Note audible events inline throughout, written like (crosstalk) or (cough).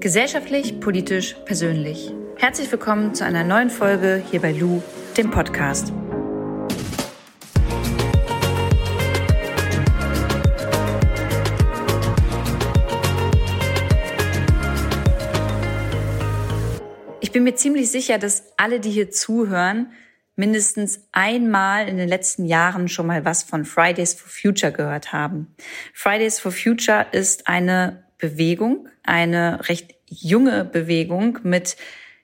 Gesellschaftlich, politisch, persönlich. Herzlich willkommen zu einer neuen Folge hier bei Lou, dem Podcast. Ich bin mir ziemlich sicher, dass alle, die hier zuhören, mindestens einmal in den letzten Jahren schon mal was von Fridays for Future gehört haben. Fridays for Future ist eine Bewegung, eine recht junge Bewegung mit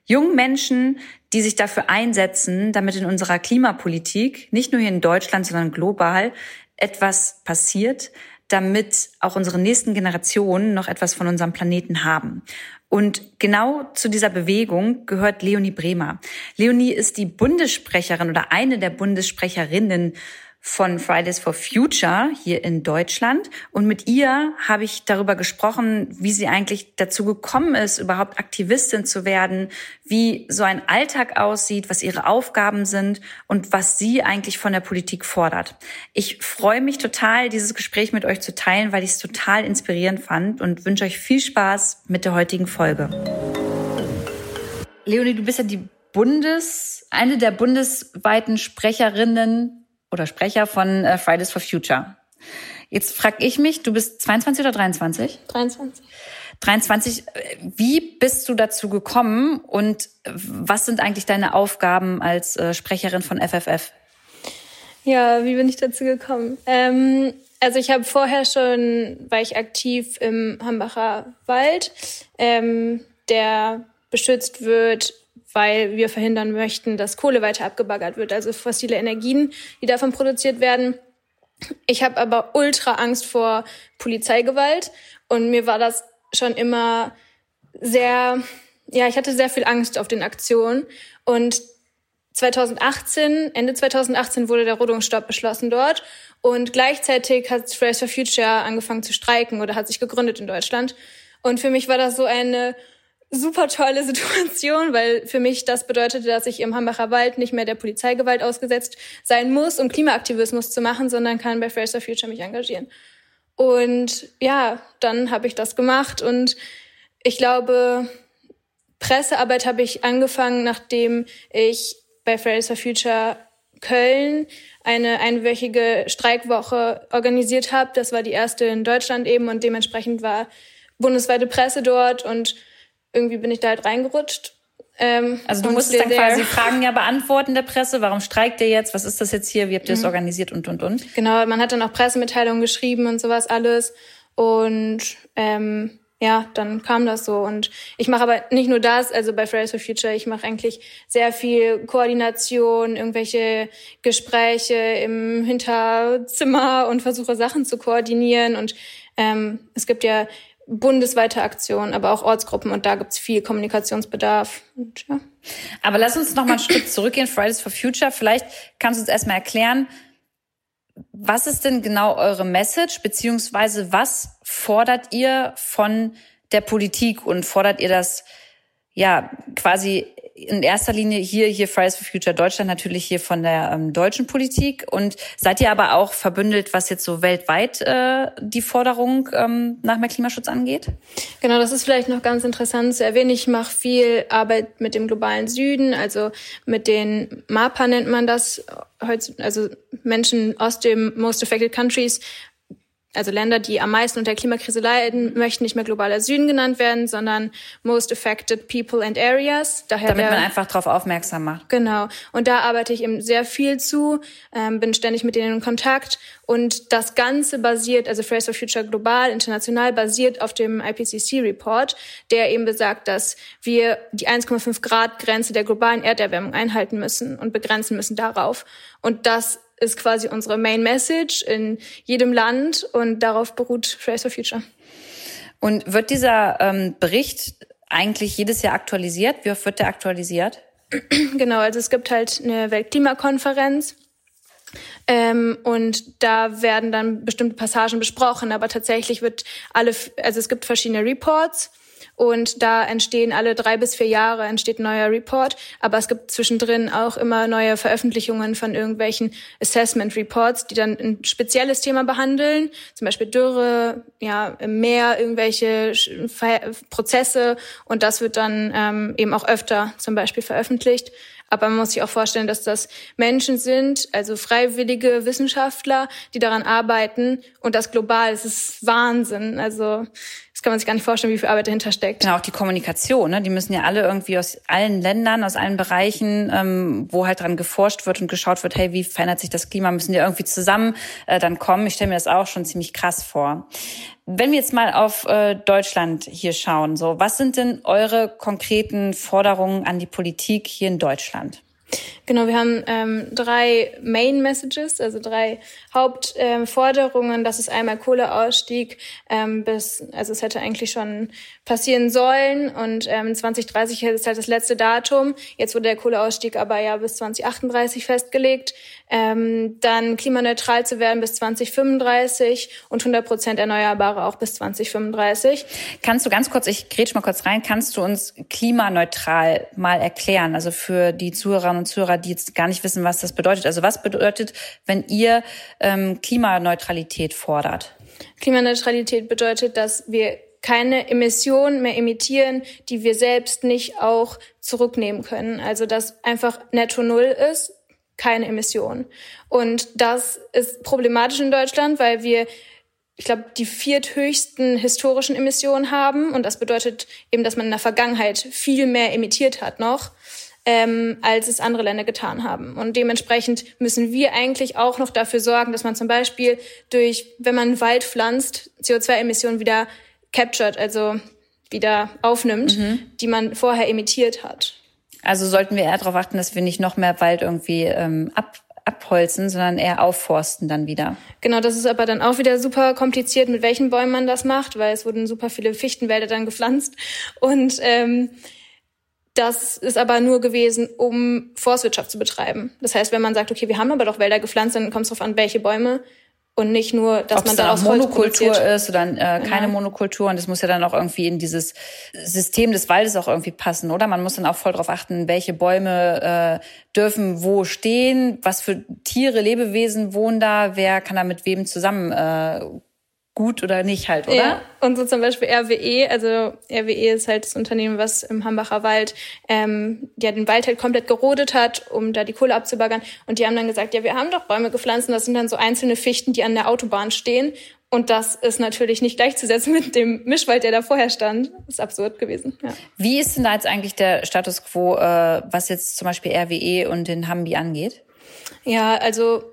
jungen Menschen, die sich dafür einsetzen, damit in unserer Klimapolitik, nicht nur hier in Deutschland, sondern global, etwas passiert, damit auch unsere nächsten Generationen noch etwas von unserem Planeten haben. Und genau zu dieser Bewegung gehört Leonie Bremer. Leonie ist die Bundessprecherin oder eine der Bundessprecherinnen von Fridays for Future hier in Deutschland. Und mit ihr habe ich darüber gesprochen, wie sie eigentlich dazu gekommen ist, überhaupt Aktivistin zu werden, wie so ein Alltag aussieht, was ihre Aufgaben sind und was sie eigentlich von der Politik fordert. Ich freue mich total, dieses Gespräch mit euch zu teilen, weil ich es total inspirierend fand und wünsche euch viel Spaß mit der heutigen Folge. Leonie, du bist ja die Bundes, eine der bundesweiten Sprecherinnen oder Sprecher von äh, Fridays for Future. Jetzt frage ich mich, du bist 22 oder 23? 23. 23. Wie bist du dazu gekommen und was sind eigentlich deine Aufgaben als äh, Sprecherin von FFF? Ja, wie bin ich dazu gekommen? Ähm, also ich habe vorher schon, war ich aktiv im Hambacher Wald, ähm, der beschützt wird weil wir verhindern möchten, dass Kohle weiter abgebaggert wird, also fossile Energien, die davon produziert werden. Ich habe aber ultra Angst vor Polizeigewalt und mir war das schon immer sehr, ja, ich hatte sehr viel Angst auf den Aktionen und 2018, Ende 2018 wurde der Rodungsstopp beschlossen dort und gleichzeitig hat Fridays for Future angefangen zu streiken oder hat sich gegründet in Deutschland. Und für mich war das so eine super tolle Situation, weil für mich das bedeutete, dass ich im Hambacher Wald nicht mehr der Polizeigewalt ausgesetzt sein muss, um Klimaaktivismus zu machen, sondern kann bei Fridays for Future mich engagieren. Und ja, dann habe ich das gemacht und ich glaube, Pressearbeit habe ich angefangen, nachdem ich bei Fridays for Future Köln eine einwöchige Streikwoche organisiert habe. Das war die erste in Deutschland eben und dementsprechend war bundesweite Presse dort und irgendwie bin ich da halt reingerutscht. Ähm, also du musstest dann quasi Fragen ja beantworten der Presse. Warum streikt ihr jetzt? Was ist das jetzt hier? Wie habt ihr das mhm. organisiert und, und, und? Genau, man hat dann auch Pressemitteilungen geschrieben und sowas alles. Und ähm, ja, dann kam das so. Und ich mache aber nicht nur das, also bei Fridays for Future, ich mache eigentlich sehr viel Koordination, irgendwelche Gespräche im Hinterzimmer und versuche Sachen zu koordinieren. Und ähm, es gibt ja bundesweite Aktionen, aber auch Ortsgruppen und da gibt's viel Kommunikationsbedarf. Und, ja. Aber lass uns noch mal einen Schritt zurückgehen, Fridays for Future. Vielleicht kannst du uns erstmal erklären, was ist denn genau eure Message, beziehungsweise was fordert ihr von der Politik und fordert ihr das ja quasi in erster Linie hier, hier Fridays for Future Deutschland natürlich hier von der ähm, deutschen Politik. Und seid ihr aber auch verbündelt, was jetzt so weltweit äh, die Forderung ähm, nach mehr Klimaschutz angeht? Genau, das ist vielleicht noch ganz interessant zu erwähnen. Ich mache viel Arbeit mit dem globalen Süden, also mit den MAPA nennt man das, also Menschen aus dem Most Affected Countries, also Länder, die am meisten unter der Klimakrise leiden, möchten nicht mehr globaler Süden genannt werden, sondern Most Affected People and Areas. Daher Damit man einfach darauf aufmerksam macht. Genau. Und da arbeite ich eben sehr viel zu, ähm, bin ständig mit denen in Kontakt. Und das Ganze basiert, also Fridays for Future global, international, basiert auf dem IPCC-Report, der eben besagt, dass wir die 1,5 Grad Grenze der globalen Erderwärmung einhalten müssen und begrenzen müssen darauf. Und das ist quasi unsere Main Message in jedem Land und darauf beruht Fridays for Future. Und wird dieser ähm, Bericht eigentlich jedes Jahr aktualisiert? Wie oft wird der aktualisiert? (clears throat) Genau, also es gibt halt eine Weltklimakonferenz Ähm, und da werden dann bestimmte Passagen besprochen, aber tatsächlich wird alle, also es gibt verschiedene Reports und da entstehen alle drei bis vier Jahre entsteht ein neuer Report. Aber es gibt zwischendrin auch immer neue Veröffentlichungen von irgendwelchen Assessment Reports, die dann ein spezielles Thema behandeln. Zum Beispiel Dürre, ja, im Meer, irgendwelche Prozesse. Und das wird dann ähm, eben auch öfter zum Beispiel veröffentlicht. Aber man muss sich auch vorstellen, dass das Menschen sind, also freiwillige Wissenschaftler, die daran arbeiten und das global. Es ist Wahnsinn. Also kann man sich gar nicht vorstellen, wie viel Arbeit dahinter steckt. Genau, auch die Kommunikation. Ne? Die müssen ja alle irgendwie aus allen Ländern, aus allen Bereichen, ähm, wo halt dran geforscht wird und geschaut wird, hey, wie verändert sich das Klima, müssen die irgendwie zusammen äh, dann kommen. Ich stelle mir das auch schon ziemlich krass vor. Wenn wir jetzt mal auf äh, Deutschland hier schauen, so was sind denn eure konkreten Forderungen an die Politik hier in Deutschland? Genau, wir haben ähm, drei Main Messages, also drei Hauptforderungen. Ähm, das ist einmal Kohleausstieg ähm, bis, also es hätte eigentlich schon passieren sollen und ähm, 2030 ist halt das letzte Datum. Jetzt wurde der Kohleausstieg aber ja bis 2038 festgelegt. Ähm, dann klimaneutral zu werden bis 2035 und 100 Prozent Erneuerbare auch bis 2035. Kannst du ganz kurz, ich grätsch mal kurz rein, kannst du uns klimaneutral mal erklären? Also für die Zuhörerinnen und Zuhörer, die jetzt gar nicht wissen, was das bedeutet. Also was bedeutet, wenn ihr ähm, Klimaneutralität fordert? Klimaneutralität bedeutet, dass wir keine Emissionen mehr emittieren, die wir selbst nicht auch zurücknehmen können. Also dass einfach netto null ist keine Emissionen. Und das ist problematisch in Deutschland, weil wir, ich glaube, die vierthöchsten historischen Emissionen haben. Und das bedeutet eben, dass man in der Vergangenheit viel mehr emittiert hat noch, ähm, als es andere Länder getan haben. Und dementsprechend müssen wir eigentlich auch noch dafür sorgen, dass man zum Beispiel durch, wenn man Wald pflanzt, CO2-Emissionen wieder captured, also wieder aufnimmt, mhm. die man vorher emittiert hat. Also sollten wir eher darauf achten, dass wir nicht noch mehr Wald irgendwie ähm, ab, abholzen, sondern eher aufforsten dann wieder. Genau, das ist aber dann auch wieder super kompliziert, mit welchen Bäumen man das macht, weil es wurden super viele Fichtenwälder dann gepflanzt. Und ähm, das ist aber nur gewesen, um Forstwirtschaft zu betreiben. Das heißt, wenn man sagt, okay, wir haben aber doch Wälder gepflanzt, dann kommt es darauf an, welche Bäume und nicht nur, dass Ob's man daraus Monokultur ist oder äh, keine genau. Monokultur und das muss ja dann auch irgendwie in dieses System des Waldes auch irgendwie passen, oder? Man muss dann auch voll darauf achten, welche Bäume äh, dürfen wo stehen, was für Tiere, Lebewesen wohnen da, wer kann da mit wem zusammen äh, gut oder nicht halt, oder? Ja, und so zum Beispiel RWE, also RWE ist halt das Unternehmen, was im Hambacher Wald ähm, ja den Wald halt komplett gerodet hat, um da die Kohle abzubaggern. Und die haben dann gesagt, ja, wir haben doch Bäume gepflanzt und das sind dann so einzelne Fichten, die an der Autobahn stehen. Und das ist natürlich nicht gleichzusetzen mit dem Mischwald, der da vorher stand. Das ist absurd gewesen. Ja. Wie ist denn da jetzt eigentlich der Status quo, äh, was jetzt zum Beispiel RWE und den Hambi angeht? Ja, also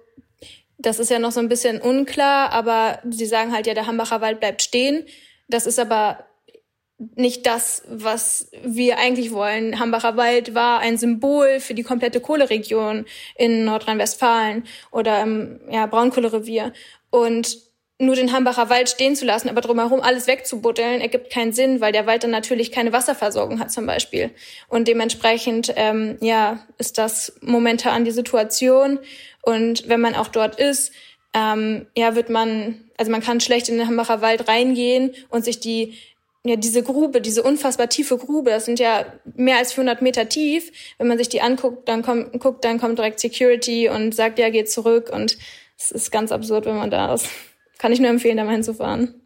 das ist ja noch so ein bisschen unklar, aber sie sagen halt, ja, der Hambacher Wald bleibt stehen. Das ist aber nicht das, was wir eigentlich wollen. Hambacher Wald war ein Symbol für die komplette Kohleregion in Nordrhein-Westfalen oder im ja, Braunkohlerevier. Und nur den Hambacher Wald stehen zu lassen, aber drumherum alles wegzubuddeln, ergibt keinen Sinn, weil der Wald dann natürlich keine Wasserversorgung hat zum Beispiel. Und dementsprechend ähm, ja, ist das momentan die Situation. Und wenn man auch dort ist, ähm, ja, wird man, also man kann schlecht in den Hambacher Wald reingehen und sich die ja, diese Grube, diese unfassbar tiefe Grube, das sind ja mehr als 400 Meter tief. Wenn man sich die anguckt, dann kommt, guckt, dann kommt direkt Security und sagt, ja, geht zurück. Und es ist ganz absurd, wenn man da ist. Kann ich nur empfehlen, da mal hinzufahren.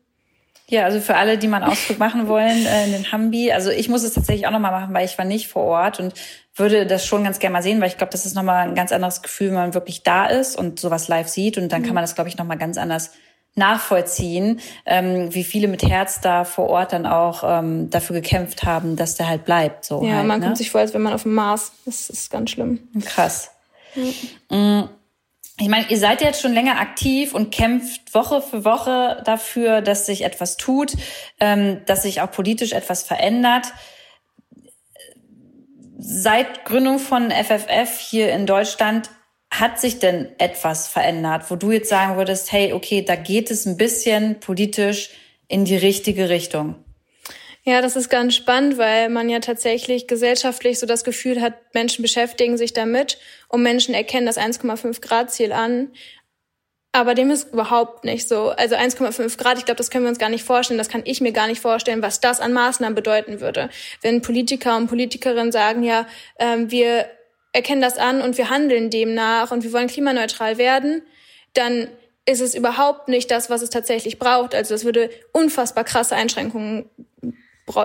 Ja, also für alle, die mal einen Ausflug machen wollen äh, in den Hambi. Also ich muss es tatsächlich auch nochmal machen, weil ich war nicht vor Ort und würde das schon ganz gerne mal sehen, weil ich glaube, das ist nochmal ein ganz anderes Gefühl, wenn man wirklich da ist und sowas live sieht. Und dann kann mhm. man das, glaube ich, nochmal ganz anders nachvollziehen, ähm, wie viele mit Herz da vor Ort dann auch ähm, dafür gekämpft haben, dass der halt bleibt. So ja, halt, man ne? kommt sich vor, als wenn man auf dem Mars. Das ist ganz schlimm. Krass. Mhm. Ich meine, ihr seid jetzt schon länger aktiv und kämpft Woche für Woche dafür, dass sich etwas tut, ähm, dass sich auch politisch etwas verändert. Seit Gründung von FFF hier in Deutschland hat sich denn etwas verändert, wo du jetzt sagen würdest, hey, okay, da geht es ein bisschen politisch in die richtige Richtung? Ja, das ist ganz spannend, weil man ja tatsächlich gesellschaftlich so das Gefühl hat, Menschen beschäftigen sich damit und Menschen erkennen das 1,5 Grad Ziel an. Aber dem ist überhaupt nicht so. Also 1,5 Grad, ich glaube, das können wir uns gar nicht vorstellen. Das kann ich mir gar nicht vorstellen, was das an Maßnahmen bedeuten würde. Wenn Politiker und Politikerinnen sagen, ja, ähm, wir erkennen das an und wir handeln demnach und wir wollen klimaneutral werden, dann ist es überhaupt nicht das, was es tatsächlich braucht. Also es würde unfassbar krasse Einschränkungen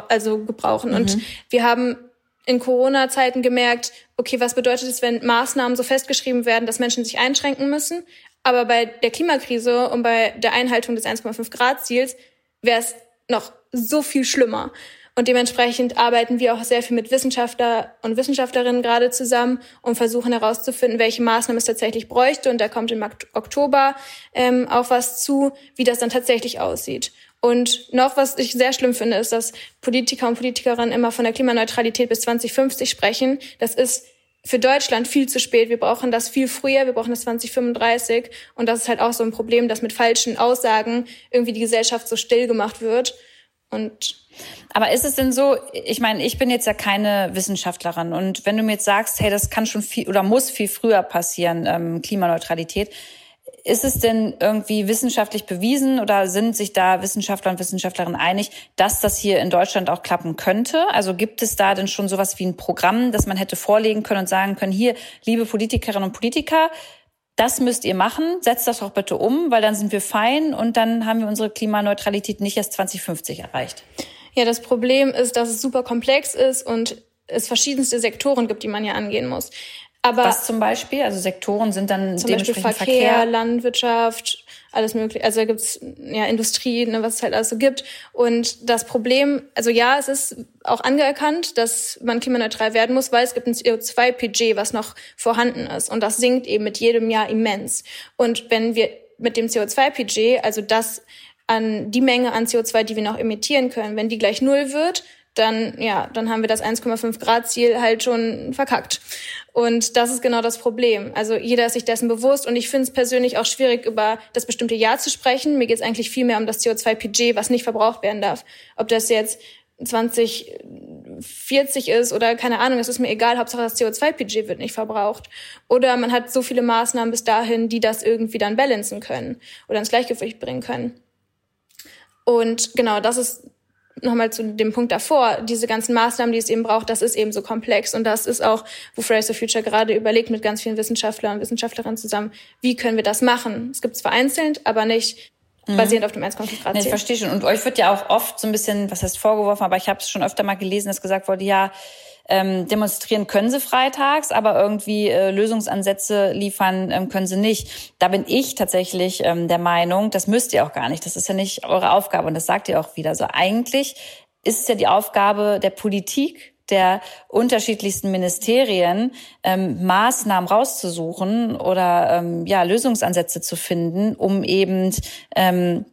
also gebrauchen. Mhm. Und wir haben in Corona-Zeiten gemerkt, okay, was bedeutet es, wenn Maßnahmen so festgeschrieben werden, dass Menschen sich einschränken müssen? Aber bei der Klimakrise und bei der Einhaltung des 1,5 Grad Ziels wäre es noch so viel schlimmer. Und dementsprechend arbeiten wir auch sehr viel mit Wissenschaftler und Wissenschaftlerinnen gerade zusammen und versuchen herauszufinden, welche Maßnahmen es tatsächlich bräuchte. Und da kommt im Oktober ähm, auch was zu, wie das dann tatsächlich aussieht. Und noch was ich sehr schlimm finde, ist, dass Politiker und Politikerinnen immer von der Klimaneutralität bis 2050 sprechen. Das ist für Deutschland viel zu spät. Wir brauchen das viel früher, wir brauchen das 2035. Und das ist halt auch so ein Problem, dass mit falschen Aussagen irgendwie die Gesellschaft so still gemacht wird. Und aber ist es denn so, ich meine, ich bin jetzt ja keine Wissenschaftlerin und wenn du mir jetzt sagst, hey, das kann schon viel oder muss viel früher passieren, ähm, Klimaneutralität, ist es denn irgendwie wissenschaftlich bewiesen oder sind sich da Wissenschaftler und Wissenschaftlerinnen einig, dass das hier in Deutschland auch klappen könnte? Also gibt es da denn schon sowas wie ein Programm, das man hätte vorlegen können und sagen können, hier, liebe Politikerinnen und Politiker, das müsst ihr machen, setzt das doch bitte um, weil dann sind wir fein und dann haben wir unsere Klimaneutralität nicht erst 2050 erreicht. Ja, das Problem ist, dass es super komplex ist und es verschiedenste Sektoren gibt, die man ja angehen muss. Aber Was zum Beispiel? Also Sektoren sind dann zum Beispiel Verkehr, Verkehr, Landwirtschaft, alles mögliche. Also da gibt's ja Industrie, ne, was es halt alles so gibt. Und das Problem, also ja, es ist auch anerkannt, dass man klimaneutral werden muss, weil es gibt ein CO2-PG, was noch vorhanden ist. Und das sinkt eben mit jedem Jahr immens. Und wenn wir mit dem CO2-PG, also das an die Menge an CO2, die wir noch emittieren können, wenn die gleich null wird, dann ja, dann haben wir das 1,5 Grad Ziel halt schon verkackt. Und das ist genau das Problem. Also jeder ist sich dessen bewusst und ich finde es persönlich auch schwierig, über das bestimmte Jahr zu sprechen. Mir geht es eigentlich viel mehr um das CO2-PG, was nicht verbraucht werden darf. Ob das jetzt 2040 ist oder keine Ahnung, es ist mir egal, Hauptsache das CO2-PG wird nicht verbraucht. Oder man hat so viele Maßnahmen bis dahin, die das irgendwie dann balancen können oder ins Gleichgewicht bringen können. Und genau, das ist nochmal zu dem Punkt davor, diese ganzen Maßnahmen, die es eben braucht, das ist eben so komplex. Und das ist auch, wo Fridays for Future gerade überlegt mit ganz vielen Wissenschaftlern und Wissenschaftlerinnen zusammen, wie können wir das machen? Es gibt es vereinzelt, aber nicht mhm. basierend auf dem 1,5 Grad nee, Ich verstehe schon. Und euch wird ja auch oft so ein bisschen, was heißt vorgeworfen, aber ich habe es schon öfter mal gelesen, dass gesagt wurde, ja, ähm, demonstrieren können sie freitags, aber irgendwie äh, Lösungsansätze liefern ähm, können sie nicht. Da bin ich tatsächlich ähm, der Meinung, das müsst ihr auch gar nicht. Das ist ja nicht eure Aufgabe und das sagt ihr auch wieder. So eigentlich ist es ja die Aufgabe der Politik, der unterschiedlichsten Ministerien ähm, Maßnahmen rauszusuchen oder ähm, ja Lösungsansätze zu finden, um eben ähm,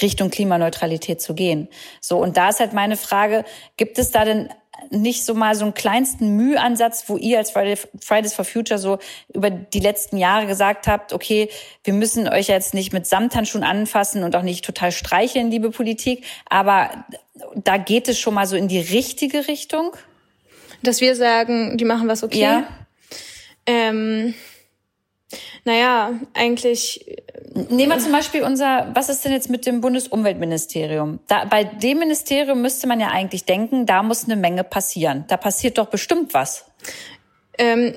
Richtung Klimaneutralität zu gehen. So und da ist halt meine Frage: Gibt es da denn nicht so mal so einen kleinsten Mühansatz, wo ihr als Fridays for Future so über die letzten Jahre gesagt habt, okay, wir müssen euch jetzt nicht mit Samthandschuhen anfassen und auch nicht total streicheln, liebe Politik, aber da geht es schon mal so in die richtige Richtung? Dass wir sagen, die machen was okay. Ja. Ähm, naja, eigentlich. Nehmen wir zum Beispiel unser, was ist denn jetzt mit dem Bundesumweltministerium? Da, bei dem Ministerium müsste man ja eigentlich denken, da muss eine Menge passieren. Da passiert doch bestimmt was. Ähm,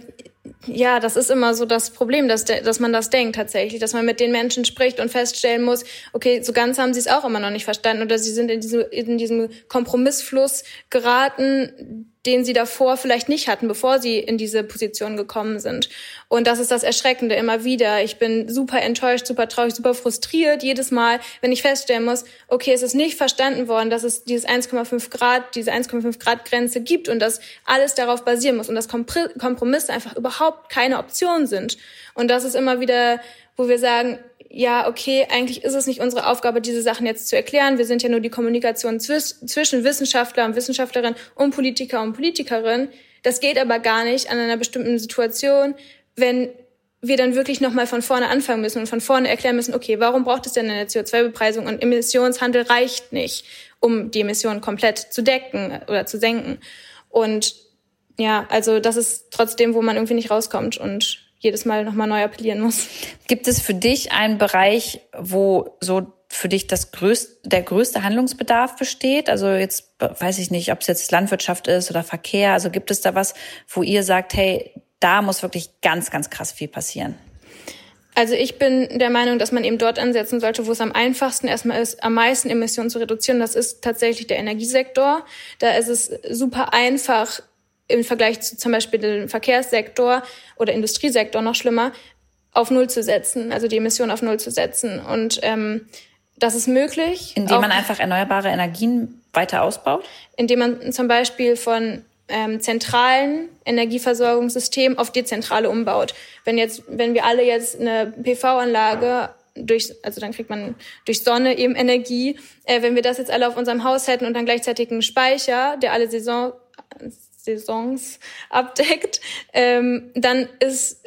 ja, das ist immer so das Problem, dass, dass man das denkt tatsächlich, dass man mit den Menschen spricht und feststellen muss, okay, so ganz haben sie es auch immer noch nicht verstanden oder sie sind in, diesem in diesem Kompromissfluss geraten, den sie davor vielleicht nicht hatten, bevor sie in diese Position gekommen sind. Und das ist das Erschreckende immer wieder. Ich bin super enttäuscht, super traurig, super frustriert jedes Mal, wenn ich feststellen muss, okay, es ist nicht verstanden worden, dass es dieses 1,5 Grad, diese 1,5 Grad Grenze gibt und dass alles darauf basieren muss und dass Kompromisse einfach überhaupt keine Option sind. Und das ist immer wieder, wo wir sagen, ja, okay, eigentlich ist es nicht unsere Aufgabe, diese Sachen jetzt zu erklären. Wir sind ja nur die Kommunikation zwischen Wissenschaftler und Wissenschaftlerin und Politiker und Politikerin. Das geht aber gar nicht an einer bestimmten Situation, wenn wir dann wirklich nochmal von vorne anfangen müssen und von vorne erklären müssen, okay, warum braucht es denn eine CO2-Bepreisung und Emissionshandel reicht nicht, um die Emissionen komplett zu decken oder zu senken. Und ja, also das ist trotzdem, wo man irgendwie nicht rauskommt und jedes Mal nochmal neu appellieren muss. Gibt es für dich einen Bereich, wo so für dich das größte, der größte Handlungsbedarf besteht? Also jetzt weiß ich nicht, ob es jetzt Landwirtschaft ist oder Verkehr. Also gibt es da was, wo ihr sagt, hey, da muss wirklich ganz, ganz krass viel passieren? Also ich bin der Meinung, dass man eben dort ansetzen sollte, wo es am einfachsten erstmal ist, am meisten Emissionen zu reduzieren. Das ist tatsächlich der Energiesektor. Da ist es super einfach, im Vergleich zu zum Beispiel dem Verkehrssektor oder Industriesektor noch schlimmer, auf Null zu setzen, also die Emissionen auf Null zu setzen. Und ähm, das ist möglich. Indem man einfach erneuerbare Energien weiter ausbaut? Indem man zum Beispiel von ähm, zentralen Energieversorgungssystemen auf dezentrale umbaut. Wenn jetzt, wenn wir alle jetzt eine PV-Anlage durch, also dann kriegt man durch Sonne eben Energie. Äh, wenn wir das jetzt alle auf unserem Haus hätten und dann gleichzeitig einen Speicher, der alle Saison, Saisons abdeckt, ähm, dann ist,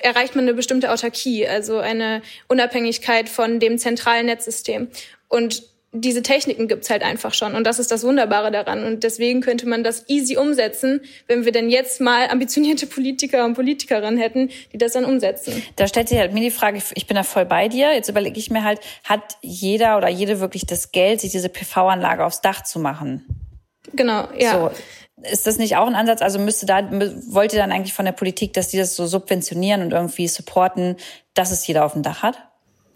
erreicht man eine bestimmte Autarkie, also eine Unabhängigkeit von dem zentralen Netzsystem. Und diese Techniken gibt's halt einfach schon. Und das ist das Wunderbare daran. Und deswegen könnte man das easy umsetzen, wenn wir denn jetzt mal ambitionierte Politiker und Politikerinnen hätten, die das dann umsetzen. Da stellt sich halt mir die Frage, ich bin da voll bei dir. Jetzt überlege ich mir halt, hat jeder oder jede wirklich das Geld, sich diese PV-Anlage aufs Dach zu machen? Genau, ja. So. Ist das nicht auch ein Ansatz? Also müsste da, wollt ihr dann eigentlich von der Politik, dass die das so subventionieren und irgendwie supporten, dass es jeder auf dem Dach hat?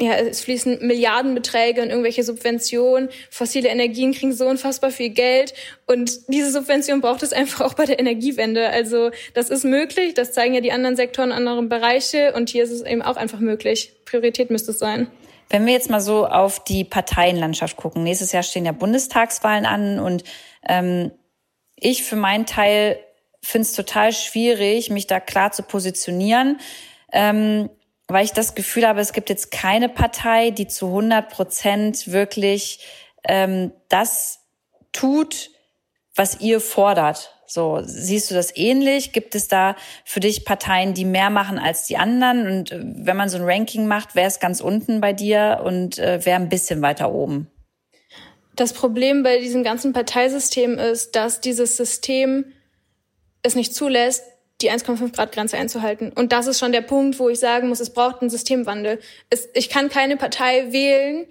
ja, es fließen Milliardenbeträge in irgendwelche Subventionen. Fossile Energien kriegen so unfassbar viel Geld. Und diese Subvention braucht es einfach auch bei der Energiewende. Also das ist möglich. Das zeigen ja die anderen Sektoren, anderen Bereiche. Und hier ist es eben auch einfach möglich. Priorität müsste es sein. Wenn wir jetzt mal so auf die Parteienlandschaft gucken. Nächstes Jahr stehen ja Bundestagswahlen an. Und ähm, ich für meinen Teil finde es total schwierig, mich da klar zu positionieren. Ähm, weil ich das Gefühl habe, es gibt jetzt keine Partei, die zu 100 Prozent wirklich ähm, das tut, was ihr fordert. So, siehst du das ähnlich? Gibt es da für dich Parteien, die mehr machen als die anderen? Und äh, wenn man so ein Ranking macht, wer ist ganz unten bei dir und äh, wer ein bisschen weiter oben? Das Problem bei diesem ganzen Parteisystem ist, dass dieses System es nicht zulässt, die 1,5 Grad Grenze einzuhalten. Und das ist schon der Punkt, wo ich sagen muss, es braucht einen Systemwandel. Es, ich kann keine Partei wählen,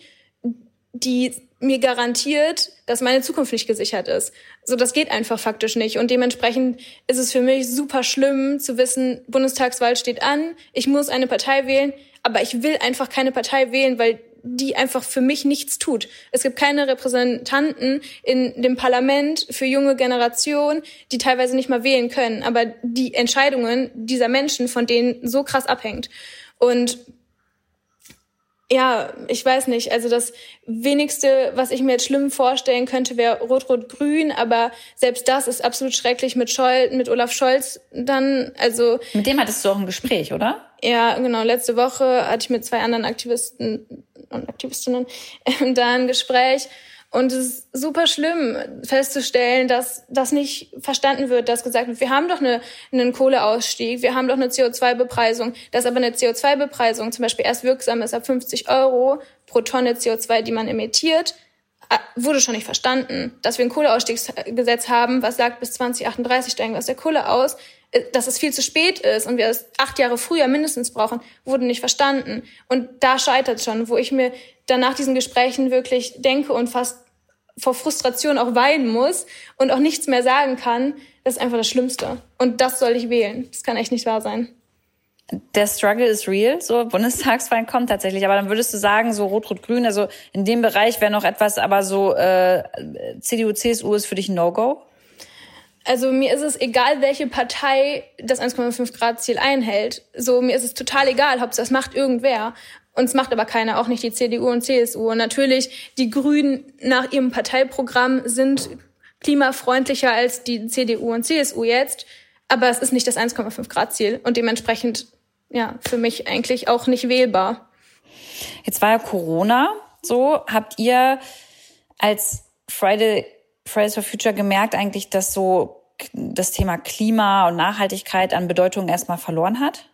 die mir garantiert, dass meine Zukunft nicht gesichert ist. So, das geht einfach faktisch nicht. Und dementsprechend ist es für mich super schlimm zu wissen, Bundestagswahl steht an, ich muss eine Partei wählen, aber ich will einfach keine Partei wählen, weil die einfach für mich nichts tut. Es gibt keine Repräsentanten in dem Parlament für junge Generationen, die teilweise nicht mal wählen können, aber die Entscheidungen dieser Menschen von denen so krass abhängt. Und ja, ich weiß nicht. Also das wenigste, was ich mir jetzt schlimm vorstellen könnte, wäre Rot-Rot-Grün, aber selbst das ist absolut schrecklich mit Scholl, mit Olaf Scholz dann. Also mit dem hattest du auch ein Gespräch, oder? Ja, genau. Letzte Woche hatte ich mit zwei anderen Aktivisten und Aktivistinnen (laughs) da ein Gespräch. Und es ist super schlimm festzustellen, dass das nicht verstanden wird, dass gesagt wird, wir haben doch eine, einen Kohleausstieg, wir haben doch eine CO2-Bepreisung, dass aber eine CO2-Bepreisung zum Beispiel erst wirksam ist ab 50 Euro pro Tonne CO2, die man emittiert, äh, wurde schon nicht verstanden. Dass wir ein Kohleausstiegsgesetz haben, was sagt, bis 2038 steigen wir aus der Kohle aus, äh, dass es viel zu spät ist und wir es acht Jahre früher mindestens brauchen, wurde nicht verstanden. Und da scheitert schon, wo ich mir dann nach diesen Gesprächen wirklich denke und fast vor Frustration auch weinen muss und auch nichts mehr sagen kann, das ist einfach das Schlimmste. Und das soll ich wählen. Das kann echt nicht wahr sein. Der Struggle ist real, so Bundestagswahlen kommt tatsächlich, aber dann würdest du sagen, so Rot-Rot-Grün, also in dem Bereich wäre noch etwas, aber so äh, CDU, CSU ist für dich ein No-Go? Also mir ist es egal, welche Partei das 1,5 Grad Ziel einhält. So mir ist es total egal, Hauptsache das macht irgendwer. Uns macht aber keiner, auch nicht die CDU und CSU. Und natürlich, die Grünen nach ihrem Parteiprogramm sind klimafreundlicher als die CDU und CSU jetzt. Aber es ist nicht das 1,5 Grad Ziel und dementsprechend, ja, für mich eigentlich auch nicht wählbar. Jetzt war ja Corona so. Habt ihr als Friday, Fridays for Future gemerkt eigentlich, dass so das Thema Klima und Nachhaltigkeit an Bedeutung erstmal verloren hat?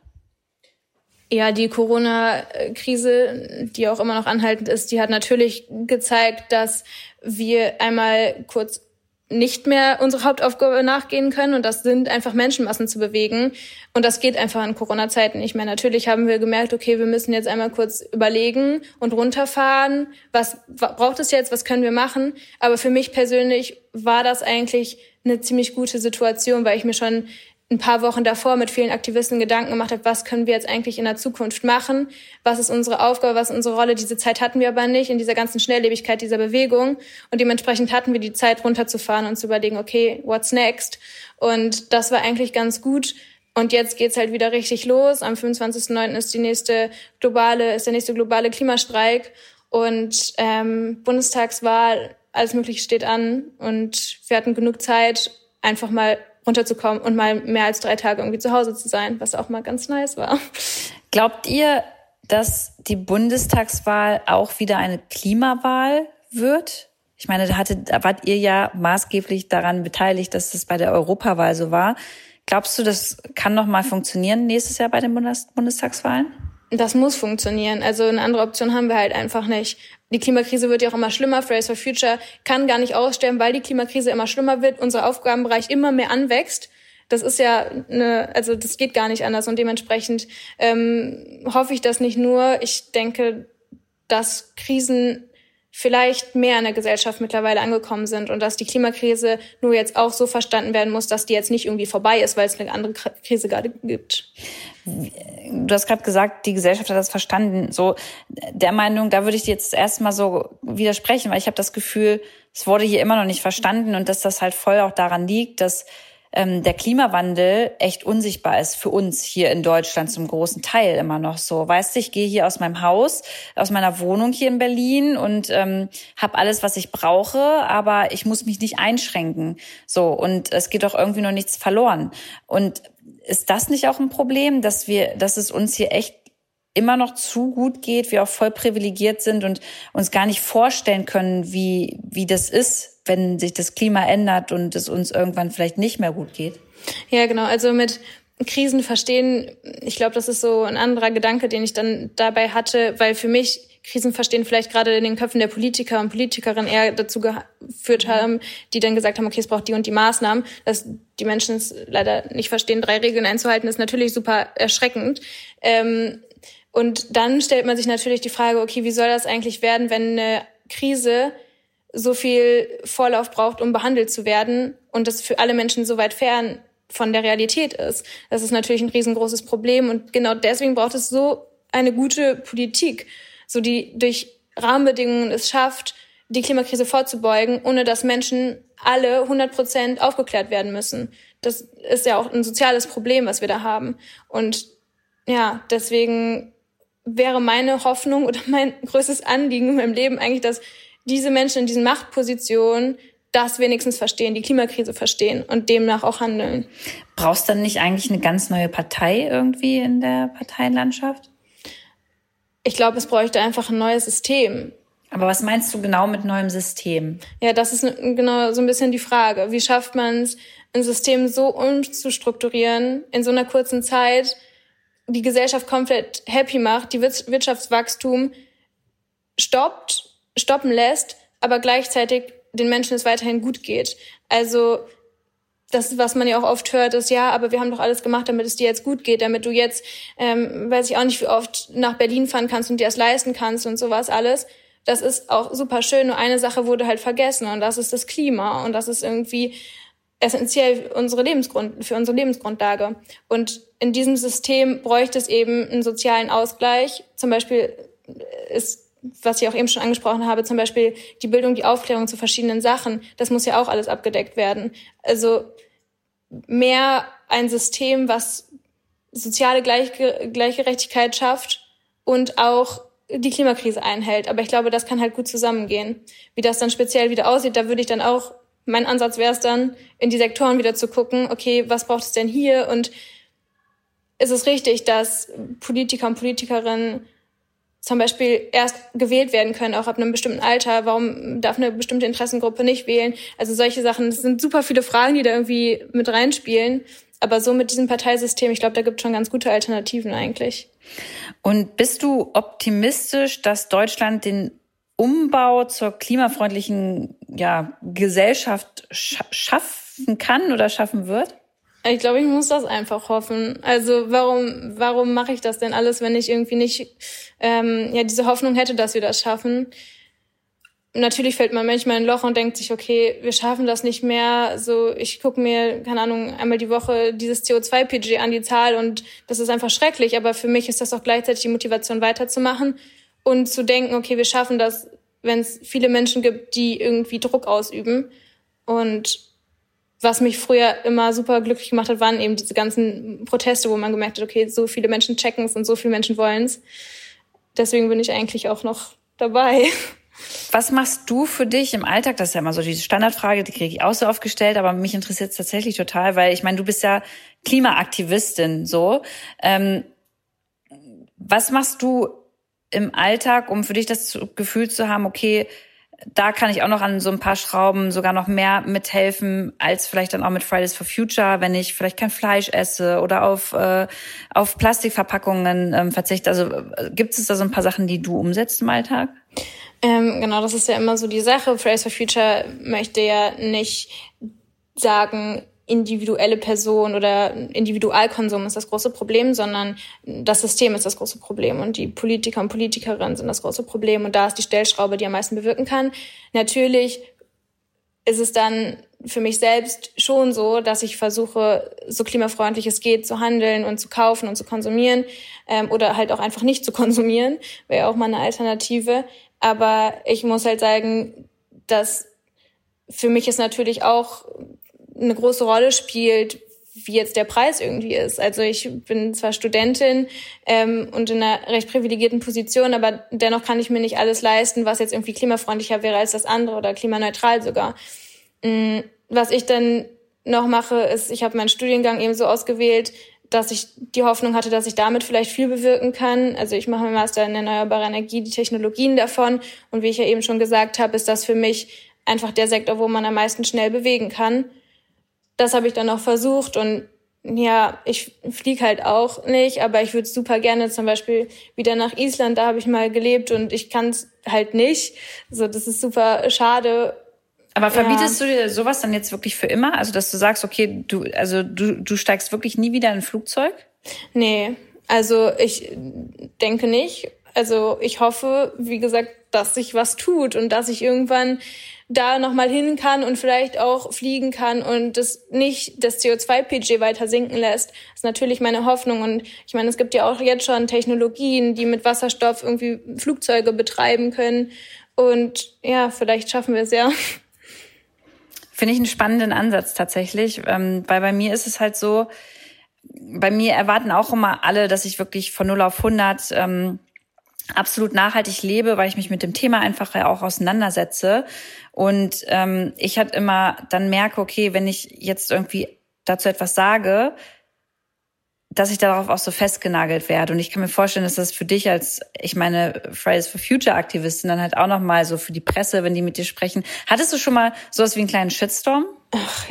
Ja, die Corona-Krise, die auch immer noch anhaltend ist, die hat natürlich gezeigt, dass wir einmal kurz nicht mehr unsere Hauptaufgabe nachgehen können. Und das sind einfach Menschenmassen zu bewegen. Und das geht einfach in Corona-Zeiten nicht mehr. Natürlich haben wir gemerkt, okay, wir müssen jetzt einmal kurz überlegen und runterfahren, was braucht es jetzt, was können wir machen, aber für mich persönlich war das eigentlich eine ziemlich gute Situation, weil ich mir schon ein paar Wochen davor mit vielen Aktivisten Gedanken gemacht habe, was können wir jetzt eigentlich in der Zukunft machen? Was ist unsere Aufgabe? Was ist unsere Rolle? Diese Zeit hatten wir aber nicht in dieser ganzen Schnelllebigkeit dieser Bewegung. Und dementsprechend hatten wir die Zeit runterzufahren und zu überlegen, okay, what's next? Und das war eigentlich ganz gut. Und jetzt geht's halt wieder richtig los. Am 25.09. ist die nächste globale, ist der nächste globale Klimastreik und ähm, Bundestagswahl, alles Mögliche steht an. Und wir hatten genug Zeit, einfach mal runterzukommen und mal mehr als drei Tage irgendwie zu Hause zu sein, was auch mal ganz nice war. Glaubt ihr, dass die Bundestagswahl auch wieder eine Klimawahl wird? Ich meine, da, hatte, da wart ihr ja maßgeblich daran beteiligt, dass das bei der Europawahl so war. Glaubst du, das kann noch mal funktionieren nächstes Jahr bei den Bundestagswahlen? Das muss funktionieren. Also eine andere Option haben wir halt einfach nicht. Die Klimakrise wird ja auch immer schlimmer. Fridays for Future kann gar nicht aussterben, weil die Klimakrise immer schlimmer wird, unser Aufgabenbereich immer mehr anwächst. Das ist ja eine, also das geht gar nicht anders und dementsprechend ähm, hoffe ich das nicht nur. Ich denke, dass Krisen vielleicht mehr in der Gesellschaft mittlerweile angekommen sind und dass die Klimakrise nur jetzt auch so verstanden werden muss, dass die jetzt nicht irgendwie vorbei ist, weil es eine andere Krise gerade gibt. Du hast gerade gesagt, die Gesellschaft hat das verstanden. So der Meinung, da würde ich jetzt erstmal so widersprechen, weil ich habe das Gefühl, es wurde hier immer noch nicht verstanden und dass das halt voll auch daran liegt, dass ähm, der Klimawandel echt unsichtbar ist für uns hier in Deutschland zum großen Teil immer noch so. Weißt du, ich gehe hier aus meinem Haus, aus meiner Wohnung hier in Berlin und ähm, habe alles, was ich brauche, aber ich muss mich nicht einschränken. So und es geht doch irgendwie noch nichts verloren. Und ist das nicht auch ein Problem, dass wir, dass es uns hier echt immer noch zu gut geht, wir auch voll privilegiert sind und uns gar nicht vorstellen können, wie, wie das ist, wenn sich das Klima ändert und es uns irgendwann vielleicht nicht mehr gut geht? Ja, genau. Also mit Krisen verstehen, ich glaube, das ist so ein anderer Gedanke, den ich dann dabei hatte, weil für mich Krisen verstehen vielleicht gerade in den Köpfen der Politiker und Politikerinnen eher dazu geführt haben, die dann gesagt haben, okay, es braucht die und die Maßnahmen. Dass die Menschen es leider nicht verstehen, drei Regeln einzuhalten, ist natürlich super erschreckend. Ähm, und dann stellt man sich natürlich die Frage, okay, wie soll das eigentlich werden, wenn eine Krise so viel Vorlauf braucht, um behandelt zu werden und das für alle Menschen so weit fern von der Realität ist. Das ist natürlich ein riesengroßes Problem und genau deswegen braucht es so eine gute Politik, so die durch Rahmenbedingungen es schafft, die Klimakrise vorzubeugen, ohne dass Menschen alle 100 Prozent aufgeklärt werden müssen. Das ist ja auch ein soziales Problem, was wir da haben. Und ja, deswegen wäre meine Hoffnung oder (laughs) mein größtes Anliegen in meinem Leben eigentlich, dass diese Menschen in diesen Machtpositionen das wenigstens verstehen, die Klimakrise verstehen und demnach auch handeln. Brauchst du dann nicht eigentlich eine ganz neue Partei irgendwie in der Parteienlandschaft? Ich glaube, es bräuchte einfach ein neues System. Aber was meinst du genau mit neuem System? Ja, das ist genau so ein bisschen die Frage. Wie schafft man es, ein System so umzustrukturieren in so einer kurzen Zeit, die Gesellschaft komplett happy macht, die Wirtschaftswachstum stoppt stoppen lässt, aber gleichzeitig den Menschen es weiterhin gut geht. Also das, was man ja auch oft hört, ist, ja, aber wir haben doch alles gemacht, damit es dir jetzt gut geht, damit du jetzt, ähm, weiß ich auch nicht, wie oft nach Berlin fahren kannst und dir das leisten kannst und sowas alles. Das ist auch super schön. Nur eine Sache wurde halt vergessen und das ist das Klima und das ist irgendwie essentiell unsere Lebensgrund, für unsere Lebensgrundlage. Und in diesem System bräuchte es eben einen sozialen Ausgleich. Zum Beispiel ist was ich auch eben schon angesprochen habe, zum Beispiel die Bildung, die Aufklärung zu verschiedenen Sachen, das muss ja auch alles abgedeckt werden. Also mehr ein System, was soziale Gleichge Gleichgerechtigkeit schafft und auch die Klimakrise einhält. Aber ich glaube, das kann halt gut zusammengehen. Wie das dann speziell wieder aussieht, da würde ich dann auch, mein Ansatz wäre es dann, in die Sektoren wieder zu gucken, okay, was braucht es denn hier? Und ist es richtig, dass Politiker und Politikerinnen zum Beispiel erst gewählt werden können, auch ab einem bestimmten Alter. Warum darf eine bestimmte Interessengruppe nicht wählen? Also solche Sachen. Es sind super viele Fragen, die da irgendwie mit reinspielen. aber so mit diesem Parteisystem, ich glaube, da gibt es schon ganz gute Alternativen eigentlich. Und bist du optimistisch, dass Deutschland den Umbau zur klimafreundlichen ja, Gesellschaft sch schaffen kann oder schaffen wird? Ich glaube, ich muss das einfach hoffen. Also warum, warum mache ich das denn alles, wenn ich irgendwie nicht ähm, ja diese Hoffnung hätte, dass wir das schaffen? Natürlich fällt man manchmal in ein Loch und denkt sich, okay, wir schaffen das nicht mehr. So, ich gucke mir, keine Ahnung, einmal die Woche dieses CO2-PG an, die Zahl, und das ist einfach schrecklich. Aber für mich ist das auch gleichzeitig die Motivation, weiterzumachen und zu denken, okay, wir schaffen das, wenn es viele Menschen gibt, die irgendwie Druck ausüben. Und was mich früher immer super glücklich gemacht hat, waren eben diese ganzen Proteste, wo man gemerkt hat, okay, so viele Menschen checken es und so viele Menschen wollen es. Deswegen bin ich eigentlich auch noch dabei. (laughs) Was machst du für dich im Alltag? Das ist ja immer so diese Standardfrage, die kriege ich auch so oft gestellt, aber mich interessiert es tatsächlich total, weil ich meine, du bist ja Klimaaktivistin so. Ähm, was machst du im Alltag, um für dich das Gefühl zu haben, okay, da kann ich auch noch an so ein paar Schrauben sogar noch mehr mithelfen, als vielleicht dann auch mit Fridays for Future, wenn ich vielleicht kein Fleisch esse oder auf, äh, auf Plastikverpackungen ähm, verzichte. Also äh, gibt es da so ein paar Sachen, die du umsetzt im Alltag? Ähm, genau, das ist ja immer so die Sache. Fridays for Future möchte ja nicht sagen, individuelle Person oder Individualkonsum ist das große Problem, sondern das System ist das große Problem und die Politiker und Politikerinnen sind das große Problem und da ist die Stellschraube, die am meisten bewirken kann. Natürlich ist es dann für mich selbst schon so, dass ich versuche, so klimafreundlich es geht, zu handeln und zu kaufen und zu konsumieren ähm, oder halt auch einfach nicht zu (laughs) konsumieren, wäre auch mal eine Alternative. Aber ich muss halt sagen, dass für mich ist natürlich auch eine große Rolle spielt, wie jetzt der Preis irgendwie ist. Also ich bin zwar Studentin ähm, und in einer recht privilegierten Position, aber dennoch kann ich mir nicht alles leisten, was jetzt irgendwie klimafreundlicher wäre als das andere oder klimaneutral sogar. Mhm. Was ich dann noch mache, ist, ich habe meinen Studiengang eben so ausgewählt, dass ich die Hoffnung hatte, dass ich damit vielleicht viel bewirken kann. Also ich mache meinen Master in erneuerbare Energie, die Technologien davon. Und wie ich ja eben schon gesagt habe, ist das für mich einfach der Sektor, wo man am meisten schnell bewegen kann das habe ich dann auch versucht und ja, ich fliege halt auch nicht, aber ich würde super gerne zum Beispiel wieder nach Island, da habe ich mal gelebt und ich kann es halt nicht. So, das ist super schade. Aber verbietest ja. du dir sowas dann jetzt wirklich für immer? Also, dass du sagst, okay, du, also du, du steigst wirklich nie wieder in ein Flugzeug? Nee, also ich denke nicht. Also ich hoffe, wie gesagt, dass sich was tut und dass ich irgendwann da nochmal hin kann und vielleicht auch fliegen kann und das nicht das CO2-PG weiter sinken lässt. Ist natürlich meine Hoffnung. Und ich meine, es gibt ja auch jetzt schon Technologien, die mit Wasserstoff irgendwie Flugzeuge betreiben können. Und ja, vielleicht schaffen wir es ja. Finde ich einen spannenden Ansatz tatsächlich, ähm, weil bei mir ist es halt so, bei mir erwarten auch immer alle, dass ich wirklich von 0 auf 100 ähm, absolut nachhaltig lebe, weil ich mich mit dem Thema einfach ja auch auseinandersetze. Und ähm, ich halt immer dann merke, okay, wenn ich jetzt irgendwie dazu etwas sage, dass ich darauf auch so festgenagelt werde. Und ich kann mir vorstellen, dass das für dich als, ich meine, Fridays for Future Aktivistin dann halt auch nochmal so für die Presse, wenn die mit dir sprechen. Hattest du schon mal sowas wie einen kleinen Shitstorm? Ach,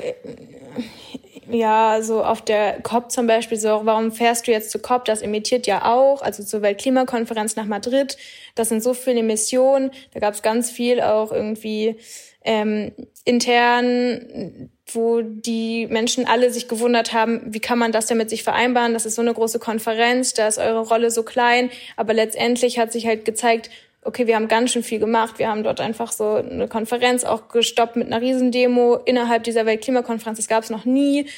ja, so auf der COP zum Beispiel, so, warum fährst du jetzt zur COP? Das emittiert ja auch, also zur Weltklimakonferenz nach Madrid. Das sind so viele Missionen. Da gab es ganz viel auch irgendwie ähm, intern, wo die Menschen alle sich gewundert haben, wie kann man das denn mit sich vereinbaren? Das ist so eine große Konferenz, da ist eure Rolle so klein. Aber letztendlich hat sich halt gezeigt, okay, wir haben ganz schön viel gemacht. Wir haben dort einfach so eine Konferenz auch gestoppt mit einer Riesendemo innerhalb dieser Weltklimakonferenz. Das gab es noch nie.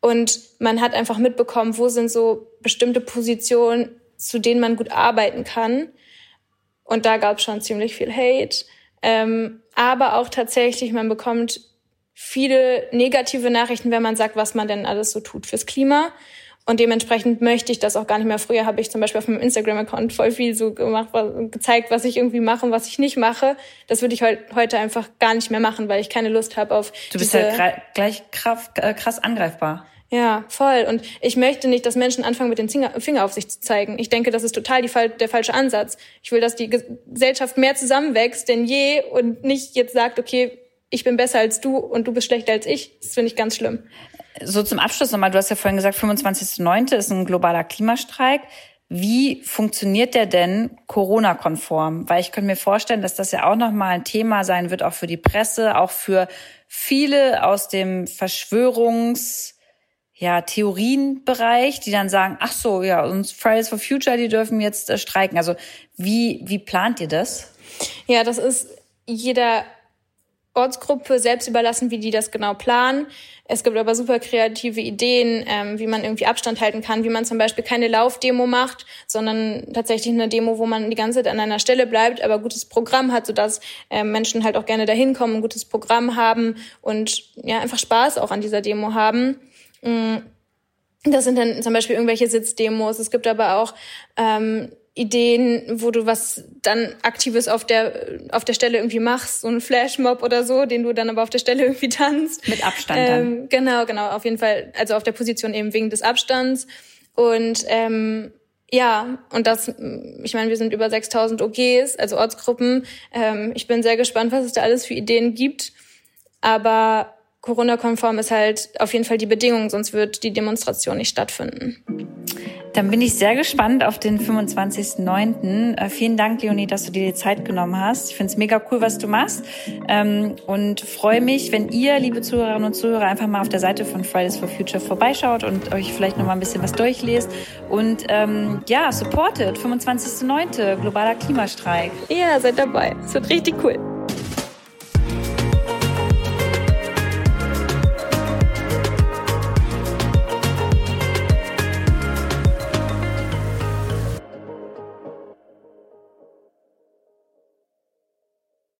Und man hat einfach mitbekommen, wo sind so bestimmte Positionen, zu denen man gut arbeiten kann. Und da gab es schon ziemlich viel Hate. Ähm, aber auch tatsächlich, man bekommt viele negative Nachrichten, wenn man sagt, was man denn alles so tut fürs Klima. Und dementsprechend möchte ich das auch gar nicht mehr. Früher habe ich zum Beispiel auf meinem Instagram-Account voll viel so gemacht, gezeigt, was ich irgendwie mache und was ich nicht mache. Das würde ich heute einfach gar nicht mehr machen, weil ich keine Lust habe auf. Du bist halt gleich krass, äh, krass angreifbar. Ja, voll. Und ich möchte nicht, dass Menschen anfangen, mit dem Finger auf sich zu zeigen. Ich denke, das ist total die, der falsche Ansatz. Ich will, dass die Gesellschaft mehr zusammenwächst denn je und nicht jetzt sagt, okay, ich bin besser als du und du bist schlechter als ich. Das finde ich ganz schlimm. So zum Abschluss nochmal, du hast ja vorhin gesagt, 25.09. ist ein globaler Klimastreik. Wie funktioniert der denn Corona-konform? Weil ich könnte mir vorstellen, dass das ja auch nochmal ein Thema sein wird, auch für die Presse, auch für viele aus dem Verschwörungs- ja, Theorienbereich, die dann sagen, ach so, ja, uns Fridays for Future, die dürfen jetzt äh, streiken. Also wie, wie plant ihr das? Ja, das ist jeder Ortsgruppe selbst überlassen, wie die das genau planen. Es gibt aber super kreative Ideen, ähm, wie man irgendwie Abstand halten kann, wie man zum Beispiel keine Laufdemo macht, sondern tatsächlich eine Demo, wo man die ganze Zeit an einer Stelle bleibt, aber gutes Programm hat, sodass äh, Menschen halt auch gerne dahin kommen, ein gutes Programm haben und ja einfach Spaß auch an dieser Demo haben. Mm, das sind dann zum Beispiel irgendwelche Sitzdemos. Es gibt aber auch ähm, Ideen, wo du was dann Aktives auf der, auf der Stelle irgendwie machst, so ein Flashmob oder so, den du dann aber auf der Stelle (laughs) irgendwie tanzt. Mit Abstand dann. Ähm, genau, genau, auf jeden Fall, also auf der Position eben wegen des Abstands. Und ähm, ja, und das, ich meine, wir sind über 6000 OGs, also Ortsgruppen. Ähm, ich bin sehr gespannt, was es da alles für Ideen gibt. Aber Corona-konform ist halt auf jeden Fall die Bedingung, sonst wird die Demonstration nicht stattfinden. Dann bin ich sehr gespannt auf den 25.09. Äh, vielen Dank, Leonie, dass du dir die Zeit genommen hast. Ich finde es mega cool, was du machst ähm, und freue mich, wenn ihr, liebe Zuhörerinnen und Zuhörer, einfach mal auf der Seite von Fridays for Future vorbeischaut und euch vielleicht noch mal ein bisschen was durchlest und ähm, ja, supportet 25.09. globaler Klimastreik. Ja, seid dabei. Es wird richtig cool.